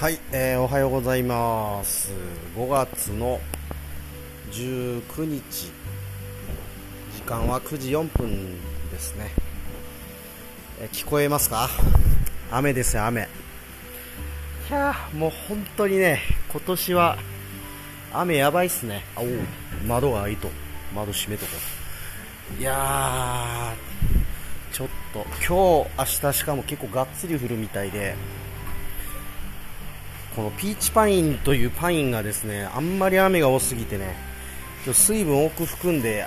はい、えーおはようございます。5月の19日。時間は9時4分ですね、えー聞こえますか？雨ですよ雨。いやーもう本当にね今年は雨やばいっすね。あおう窓が開いと窓閉めとこう。いやーちょっと今日明日しかも結構がっつり降るみたいでこのピーチパインというパインがですねあんまり雨が多すぎてね今日水分多く含んで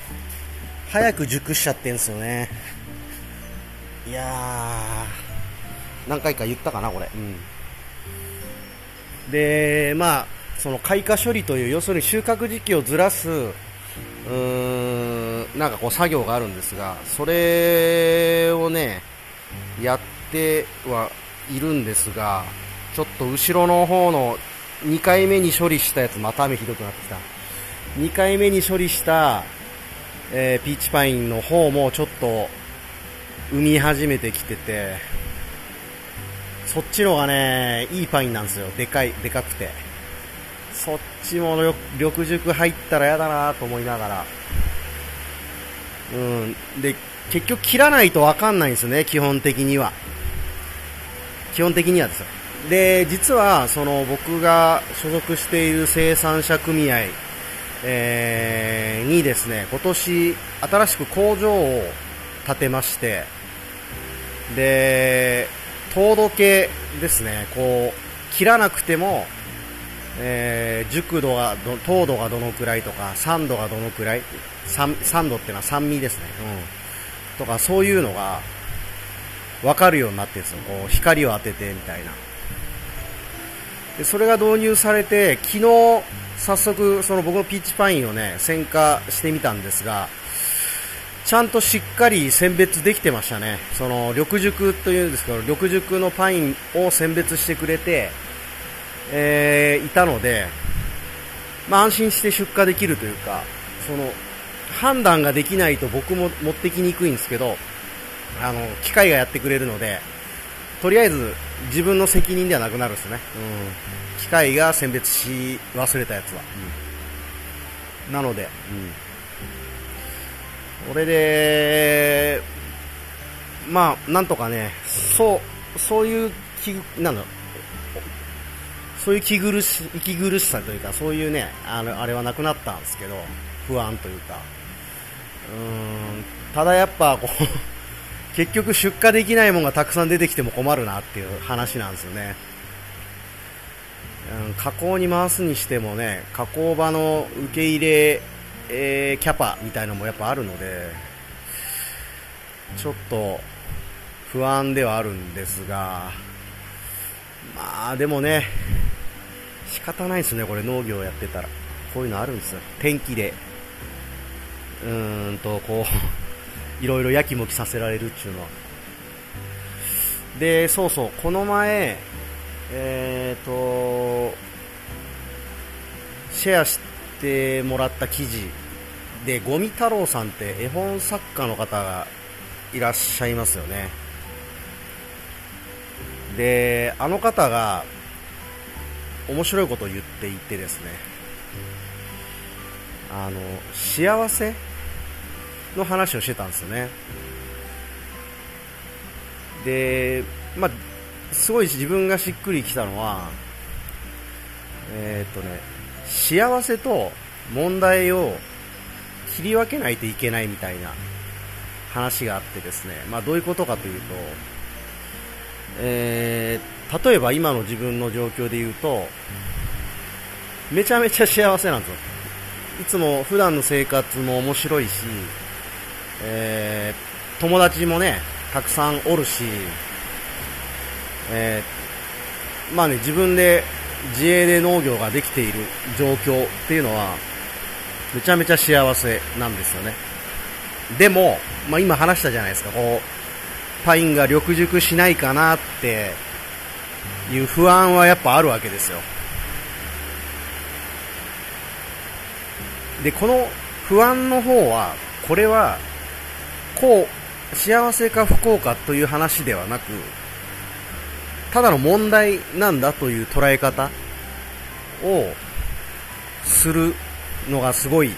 早く熟しちゃってんですよね。いやー何回か言ったかなこれ、うん、でまあその開花処理という要するに収穫時期をずらすうーんなんかこう作業があるんですがそれをねやってはいるんですがちょっと後ろの方の2回目に処理したやつまた雨ひどくなってきた。2回目に処理した、えーピーチパインの方もちょっと産み始めてきててそっちのがねいいパインなんですよ。でかいでかくて。そっちも緑熟入ったら嫌だなと思いながら。うん。で結局切らないと分かんないんですよね基本的には。基本的にはですよ。で実はその僕が所属している生産者組合、えーにですね今年新しく工場を建てましてで糖度計ですねこう切らなくても、えー熟度がど糖度がどのくらいとか酸度がどのくらい酸酸度っていうのは酸味ですね、うん、とかそういうのが分かるようになってるんですよ。こう光を当ててみたいな。でそれが導入されて昨日早速その僕のピーチパインをね選果してみたんですがちゃんとしっかり選別できてましたね。その緑熟というんですけど緑熟のパインを選別してくれて、えーいたので、まあ、安心して出荷できるというかその判断ができないと僕も持ってきにくいんですけどあの機械がやってくれるのでとりあえず自分の責任ではなくなるんですね、うん、機械が選別し忘れたやつは、うん。なので、うん、これでまあなんとかねそうそういう気なんだそういう気苦し息苦しさというかそういうねあのあれはなくなったんですけど不安というか。うーん。ただやっぱこう結局出荷できないものがたくさん出てきても困るなっていう話なんですよね、うん、加工に回すにしてもね加工場の受け入れ、えーキャパみたいなのもやっぱあるのでちょっと不安ではあるんですがまあでもね仕方ないですねこれ農業やってたら。こういうのあるんですよ。天気で。うーんとこういろいろやきもきさせられるっていうのは。でそうそうこの前えっ、とシェアしてもらった記事でゴミ太郎さんって絵本作家の方がいらっしゃいますよね。であの方が面白いことを言っていてですね。あの幸せの話をしてたんですよね。でまあすごい自分がしっくりきたのはえーっとね幸せと問題を切り分けないといけないみたいな話があってですね、まあ、どういうことかというと、えー例えば今の自分の状況で言うとめちゃめちゃ幸せなんですよ。いつも普段の生活も面白いし、えー友達もねたくさんおるし、えーまあね自分で自営で農業ができている状況っていうのはめちゃめちゃ幸せなんですよね。でも、まあ、今話したじゃないですか。こうパインが緑熟しないかなっていう不安はやっぱあるわけですよ。でこの不安の方はこれはこう幸せか不幸かという話ではなくただの問題なんだという捉え方をするのがすごい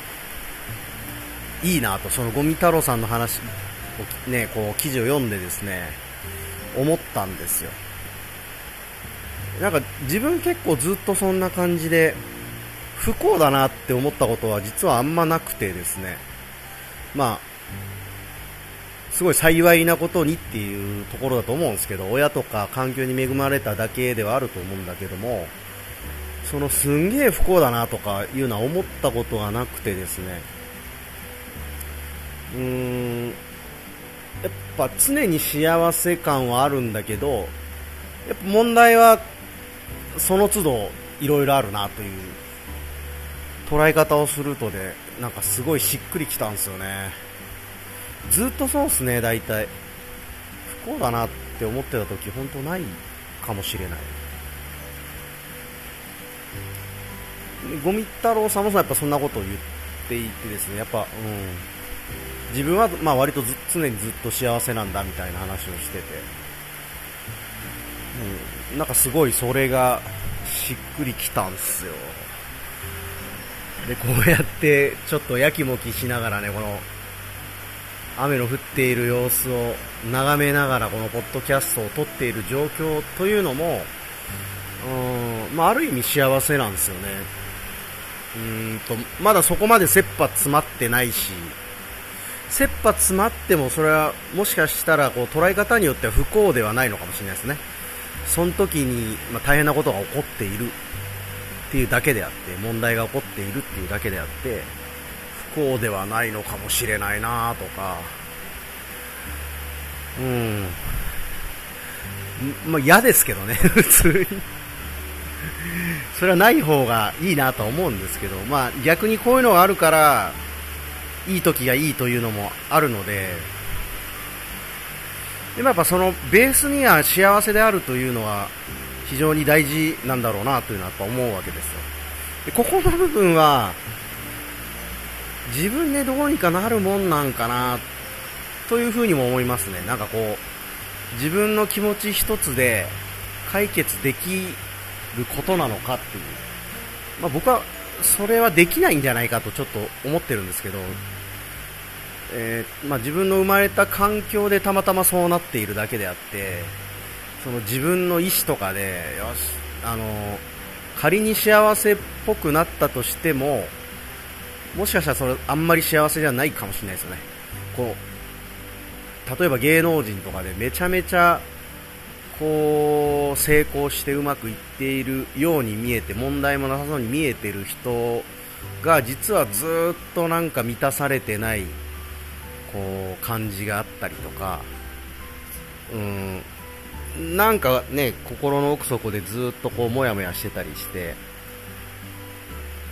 いいなと、そのゴミ太郎さんの話をね、こう記事を読んでですね、思ったんですよ。なんか自分結構ずっとそんな感じで不幸だなって思ったことは実はあんまなくてですね、まあ、すごい幸いなことにっていうところだと思うんですけど、親とか環境に恵まれただけではあると思うんだけども、そのすんげえ不幸だなとかいうのは思ったことがなくてですね、うーん、やっぱ常に幸せ感はあるんだけど、やっぱ問題はその都度いろいろあるなという捉え方をするとで、なんかすごいしっくりきたんですよね。ずっとそうっすね、大体。不幸だなって思ってた時、本当ないかもしれない。ゴミ太郎さんもやっぱそんなことを言っていてですね、やっぱ、うん、自分はまあ割と常にずっと幸せなんだみたいな話をしてて、うん、なんかすごいそれがしっくりきたんすよ。で、こうやってちょっとやきもきしながらね、この雨の降っている様子を眺めながらこのポッドキャストを撮っている状況というのも、うんまあ、ある意味幸せなんですよね。うんとまだそこまで切羽詰まってないし、切羽詰まってもそれはもしかしたらこう捉え方によっては不幸ではないのかもしれないですね。その時に、ま、大変なことが起こっているっていうだけであって、問題が起こっているっていうだけであって、こうではないのかもしれないなとか、うん、まあ嫌ですけどね、普通に。それはない方がいいなと思うんですけど、まあ逆にこういうのがあるから、いい時がいいというのもあるので、でもやっぱそのベースには幸せであるというのは非常に大事なんだろうなというのはやっぱ思うわけですよ。でここの部分は自分でどうにかなるもんなんかなというふうにも思いますね。なんかこう、自分の気持ち一つで解決できることなのかっていう。まあ、僕はそれはできないんじゃないかとちょっと思ってるんですけど、えー、まあ、自分の生まれた環境でたまたまそうなっているだけであって、その自分の意思とかで、よし、あの、仮に幸せっぽくなったとしても、もしかしたらそれあんまり幸せじゃないかもしれないですよね。こう、例えば芸能人とかでめちゃめちゃ、こう、成功してうまくいっているように見えて、問題もなさそうに見えてる人が、実はずっとなんか満たされてない、こう、感じがあったりとか、うん、なんかね、心の奥底でずっとこう、もやもやしてたりして、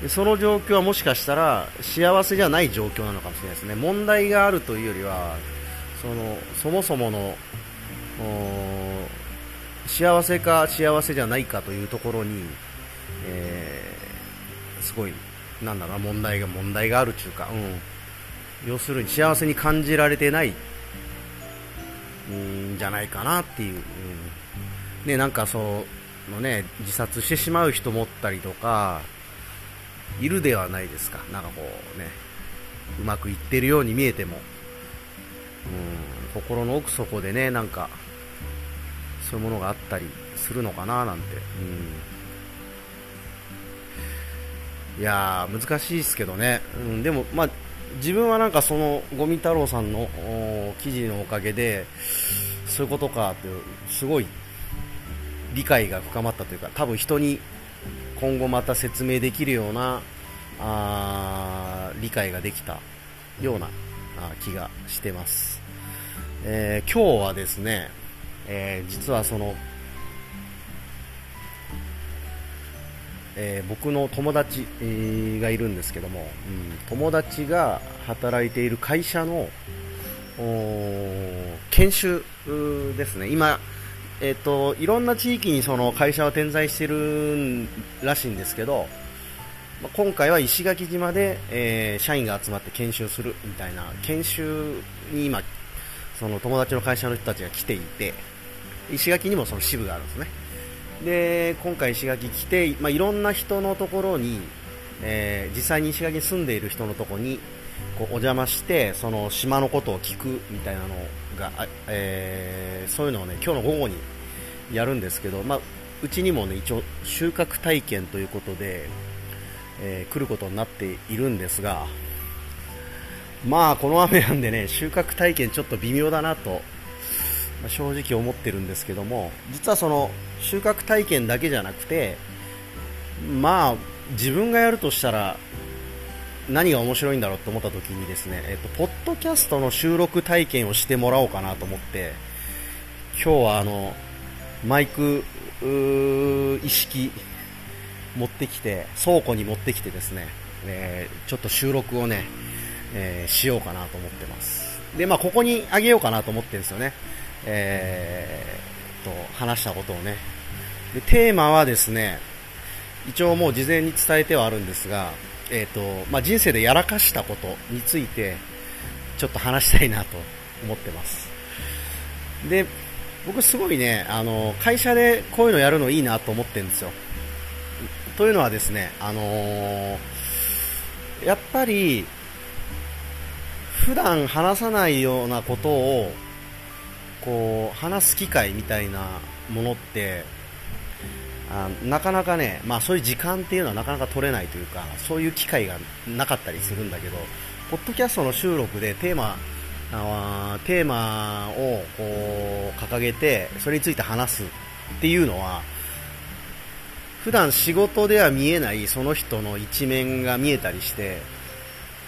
その状況はもしかしたら幸せじゃない状況なのかもしれないですね。問題があるというよりはそのそもそもの幸せか幸せじゃないかというところに、えー、すごいなんだろう問題が問題があるというか、うん、要するに幸せに感じられてないんじゃないかなっていう、うん、ねなんかそのね自殺してしまう人もったりとかいるではないですか。なんかこうね、うまくいってるように見えても、うん、心の奥底でね、なんか、そういうものがあったりするのかななんて、うん。いやー、難しいですけどね。うん、でも、まあ、自分はなんかその、ゴミ太郎さんの記事のおかげで、そういうことかって、すごい理解が深まったというか、多分人に今後また説明できるようなあ理解ができたような気がしてます、えー、今日はですね、えー、実はその、えー、僕の友達、がいるんですけども、うん、友達が働いている会社の研修ですね。今えっ、と、いろんな地域にその会社は点在してるらしいんですけど、まあ、今回は石垣島で、えー、社員が集まって研修するみたいな研修に今、その友達の会社の人たちが来ていて、石垣にもその支部があるんですね。で今回石垣来て、まあ、いろんな人のところに、えー、実際に石垣に住んでいる人のところにこうお邪魔してその島のことを聞くみたいなのをが、えー、そういうのをね今日の午後にやるんですけど、まあ、うちにもね一応収穫体験ということで、えー、来ることになっているんですがまあこの雨なんでね収穫体験ちょっと微妙だなと正直思ってるんですけども実はその収穫体験だけじゃなくてまあ自分がやるとしたら何が面白いんだろうと思った時にですね、えっと、ポッドキャストの収録体験をしてもらおうかなと思って今日はあのマイク意識持ってきて倉庫に持ってきてですね、えー、ちょっと収録をね、えー、しようかなと思ってます。でまあここにあげようかなと思ってるんですよね。えー、と話したことをね。でテーマはですね一応もう事前に伝えてはあるんですが、えーとまあ、人生でやらかしたことについてちょっと話したいなと思ってます。で僕すごいねあの会社でこういうのやるのいいなと思ってるんですよ。というのはですねあのー、やっぱり普段話さないようなことをこう話す機会みたいなものってあなかなかね、まあ、そういう時間っていうのはなかなか取れないというかそういう機会がなかったりするんだけどポッドキャストの収録でテーマあテーマをこう掲げてそれについて話すっていうのは普段仕事では見えないその人の一面が見えたりして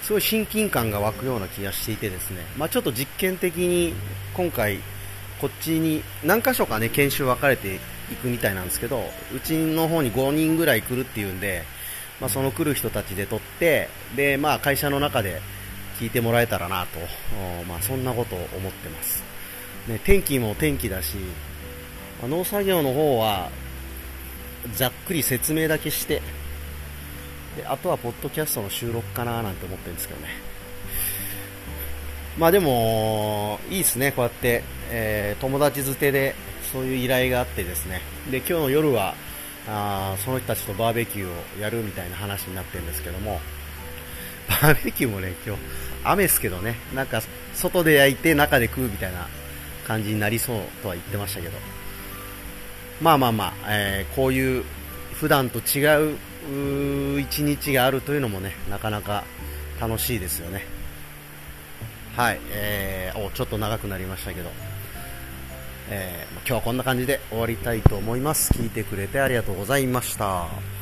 すごい親近感が湧くような気がしていてですね、まあ、ちょっと実験的に今回こっちに何箇所かね研修分かれていくみたいなんですけどうちの方に5人ぐらい来るっていうんで、まあ、その来る人たちで撮ってで、まあ、会社の中で聞いてもらえたらなと、まあ、そんなことを思ってます、ね、天気も天気だし、まあ、農作業の方はざっくり説明だけしてであとはポッドキャストの収録かななんて思ってるんですけどね。まあでも、いいですね、こうやって、えー、友達づてでそういう依頼があってですね、で、今日の夜は、あその人たちとバーベキューをやるみたいな話になってるんですけども、バーベキューもね、今日、雨ですけどね、なんか、外で焼いて中で食うみたいな感じになりそうとは言ってましたけど、まあまあまあ、えー、こういう普段と違う一日があるというのもね、なかなか楽しいですよね。はい、えー、おちょっと長くなりましたけど、えー、今日はこんな感じで終わりたいと思います。聞いてくれてありがとうございました。